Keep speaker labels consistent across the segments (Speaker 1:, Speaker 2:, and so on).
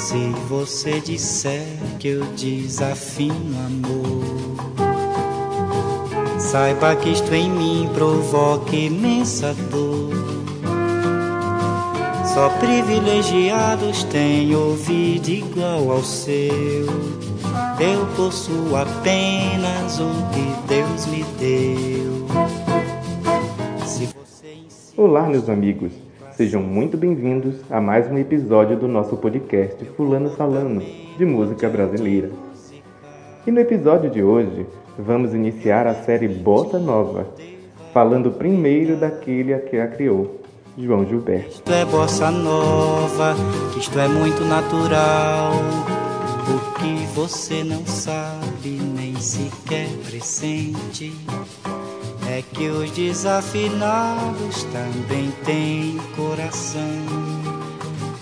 Speaker 1: Se você disser que eu desafino amor, saiba que isto em mim provoca imensa dor. Só privilegiados têm ouvido igual ao seu. Eu possuo apenas o que Deus me deu.
Speaker 2: Olá, meus amigos. Sejam muito bem-vindos a mais um episódio do nosso podcast Fulano Falando, de música brasileira. E no episódio de hoje, vamos iniciar a série Bossa Nova, falando primeiro daquele que a criou, João Gilberto.
Speaker 1: Isto é bossa nova, isto é muito natural. O que você não sabe, nem sequer pressente, é que os desafinados também têm coração.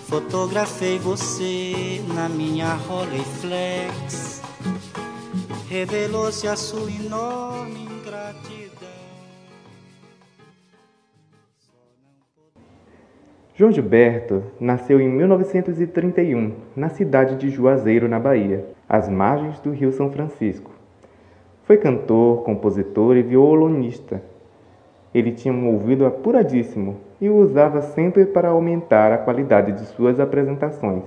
Speaker 1: Fotografei você na minha Rolleiflex, revelou-se a sua enorme ingratidão.
Speaker 2: João Gilberto nasceu em 1931, na cidade de Juazeiro, na Bahia, às margens do Rio São Francisco. Foi cantor, compositor e violonista. Ele tinha um ouvido apuradíssimo e o usava sempre para aumentar a qualidade de suas apresentações.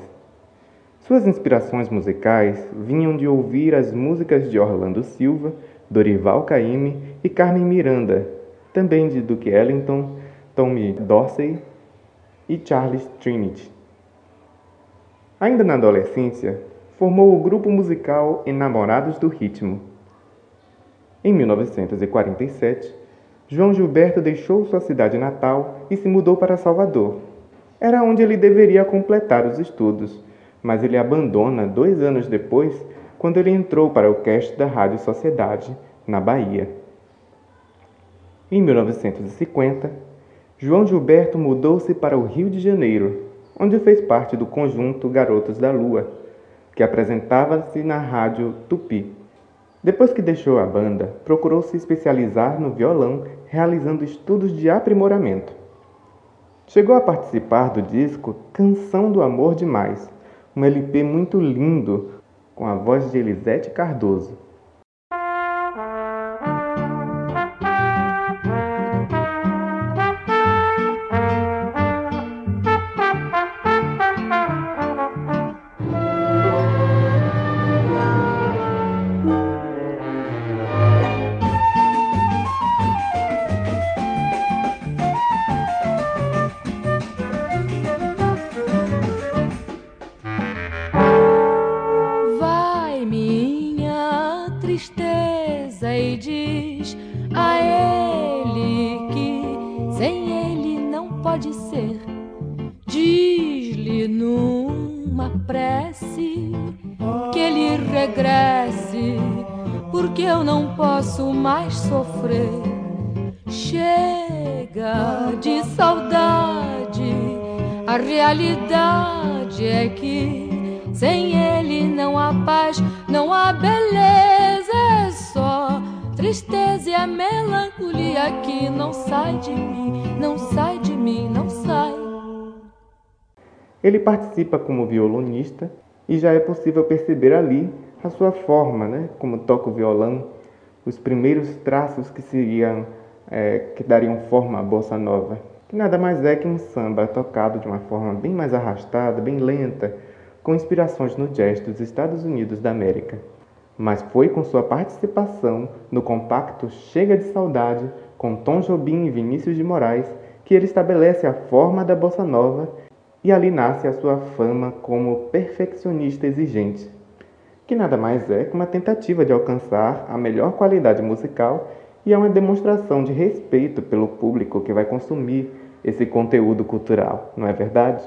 Speaker 2: Suas inspirações musicais vinham de ouvir as músicas de Orlando Silva, Dorival Caymmi e Carmen Miranda, também de Duke Ellington, Tommy Dorsey e Charles Trinity. Ainda na adolescência, formou o grupo musical Enamorados do Ritmo. Em 1947, João Gilberto deixou sua cidade natal e se mudou para Salvador. Era onde ele deveria completar os estudos, mas ele abandona dois anos depois, quando ele entrou para o cast da Rádio Sociedade, na Bahia. Em 1950, João Gilberto mudou-se para o Rio de Janeiro, onde fez parte do conjunto Garotos da Lua, que apresentava-se na rádio Tupi. Depois que deixou a banda, procurou se especializar no violão, realizando estudos de aprimoramento. Chegou a participar do disco Canção do Amor Demais, um LP muito lindo, com a voz de Elisete Cardoso.
Speaker 3: Pode ser. Diz-lhe numa prece que ele regresse, porque eu não posso mais sofrer. Chega de saudade, a realidade é que sem ele não há paz, não há beleza, é só tristeza e a melancolia que não sai de mim, não sai mim, não sai.
Speaker 2: Ele participa como violonista e já é possível perceber ali a sua forma, né? como toca o violão, os primeiros traços que seriam é, que dariam forma à bossa nova, que nada mais é que um samba tocado de uma forma bem mais arrastada, bem lenta, com inspirações no jazz dos Estados Unidos da América. Mas foi com sua participação no compacto Chega de Saudade, com Tom Jobim e Vinícius de Moraes, que ele estabelece a forma da bossa nova e ali nasce a sua fama como perfeccionista exigente, que nada mais é que uma tentativa de alcançar a melhor qualidade musical e é uma demonstração de respeito pelo público que vai consumir esse conteúdo cultural, não é verdade?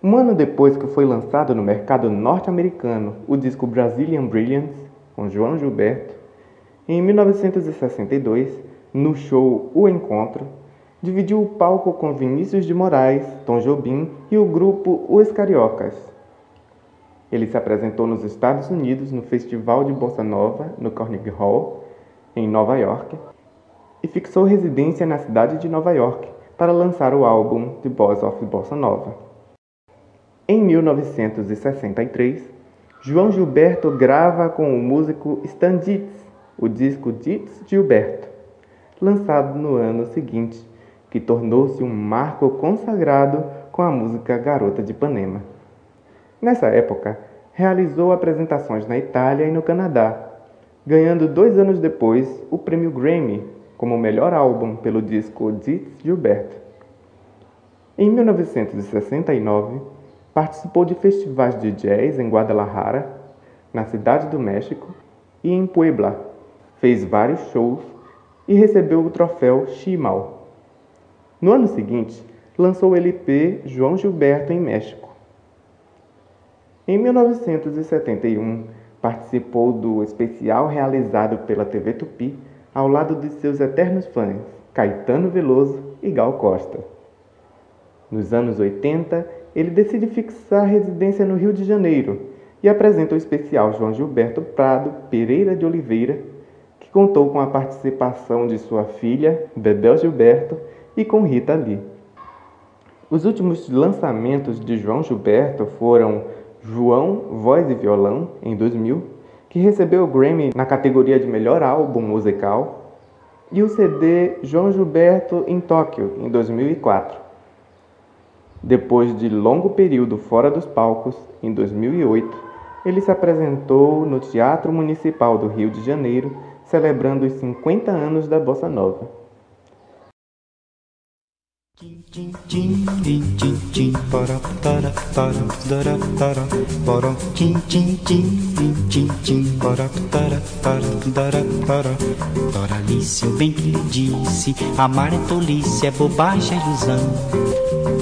Speaker 2: Um ano depois que foi lançado no mercado norte-americano o disco Brazilian Brilliance, com João Gilberto, em 1962, no show O Encontro, dividiu o palco com Vinícius de Moraes, Tom Jobim e o grupo Os Cariocas. Ele se apresentou nos Estados Unidos no Festival de Bossa Nova, no Carnegie Hall, em Nova York, e fixou residência na cidade de Nova York para lançar o álbum The Boss of Bossa Nova. Em 1963, João Gilberto grava com o músico Stan Dietz o disco Dietz Gilberto, lançado no ano seguinte, que tornou-se um marco consagrado com a música Garota de Ipanema. Nessa época, realizou apresentações na Itália e no Canadá, ganhando dois anos depois o prêmio Grammy como melhor álbum pelo disco Dietz Gilberto. Em 1969, participou de festivais de jazz em Guadalajara, na Cidade do México e em Puebla. Fez vários shows e recebeu o troféu Chimal. No ano seguinte, lançou o LP João Gilberto em México. Em 1971, participou do especial realizado pela TV Tupi ao lado de seus eternos fãs, Caetano Veloso e Gal Costa. Nos anos 80, ele decide fixar residência no Rio de Janeiro e apresenta o especial João Gilberto Prado Pereira de Oliveira, que contou com a participação de sua filha, Bebel Gilberto, e com Rita Lee. Os últimos lançamentos de João Gilberto foram João Voz e Violão, em 2000, que recebeu o Grammy na categoria de melhor álbum musical, e o CD João Gilberto em Tóquio, em 2004. Depois de longo período fora dos palcos, em 2008, ele se apresentou no Teatro Municipal do Rio de Janeiro, celebrando os 50 anos da Bossa Nova.
Speaker 1: Doralice, eu bem que lhe disse, amar é tolice, é bobagem, é ilusão.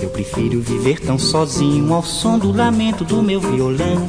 Speaker 1: Eu prefiro viver tão sozinho ao som do lamento do meu violão.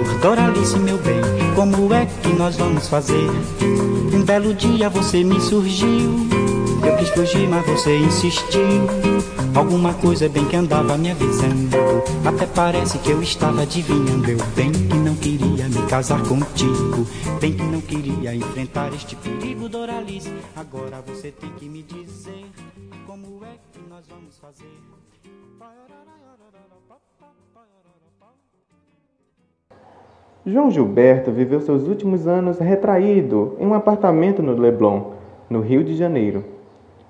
Speaker 1: Doralice, meu bem, como é que nós vamos fazer? Um belo dia você me surgiu. Eu quis fugir, mas você insistiu. Alguma coisa bem que andava me avisando. Até parece que eu estava adivinhando. Eu bem que não queria me casar contigo. Bem que não queria enfrentar este perigo, Doralice. Agora você tem que me dizer como é que nós vamos fazer.
Speaker 2: João Gilberto viveu seus últimos anos retraído em um apartamento no Leblon, no Rio de Janeiro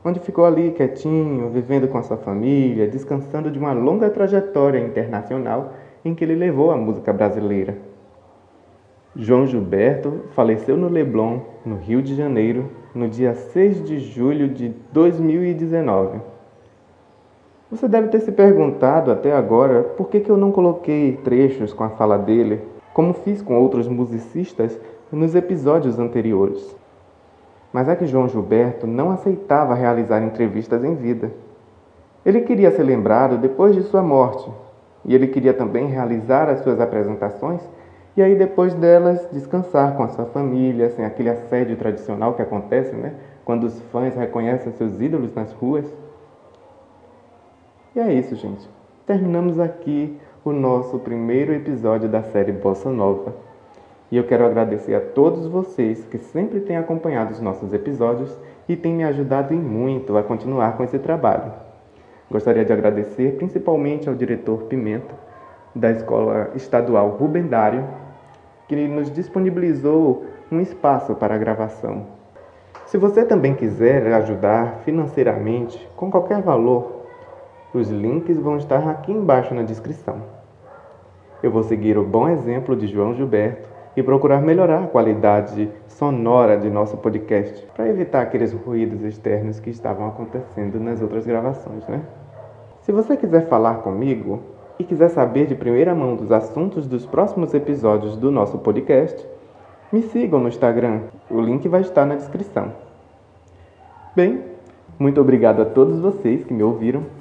Speaker 2: onde ficou ali quietinho, vivendo com a sua família, descansando de uma longa trajetória internacional em que ele levou a música brasileira. João Gilberto faleceu no Leblon, no Rio de Janeiro, no dia 6 de julho de 2019. Você deve ter se perguntado até agora por que, que eu não coloquei trechos com a fala dele, como fiz com outros musicistas nos episódios anteriores. Mas é que João Gilberto não aceitava realizar entrevistas em vida. Ele queria ser lembrado depois de sua morte, e ele queria também realizar as suas apresentações e aí depois delas descansar com a sua família, sem aquele assédio tradicional que acontece, né? Quando os fãs reconhecem seus ídolos nas ruas. E é isso, gente. Terminamos aqui o nosso primeiro episódio da série Bossa Nova. E eu quero agradecer a todos vocês que sempre têm acompanhado os nossos episódios e têm me ajudado muito a continuar com esse trabalho. Gostaria de agradecer principalmente ao diretor Pimenta, da Escola Estadual Rubendário, que nos disponibilizou um espaço para a gravação. Se você também quiser ajudar financeiramente com qualquer valor, os links vão estar aqui embaixo na descrição. Eu vou seguir o bom exemplo de João Gilberto e procurar melhorar a qualidade sonora de nosso podcast para evitar aqueles ruídos externos que estavam acontecendo nas outras gravações, né? Se você quiser falar comigo e quiser saber de primeira mão dos assuntos dos próximos episódios do nosso podcast, me sigam no Instagram. O link vai estar na descrição. Bem, muito obrigado a todos vocês que me ouviram.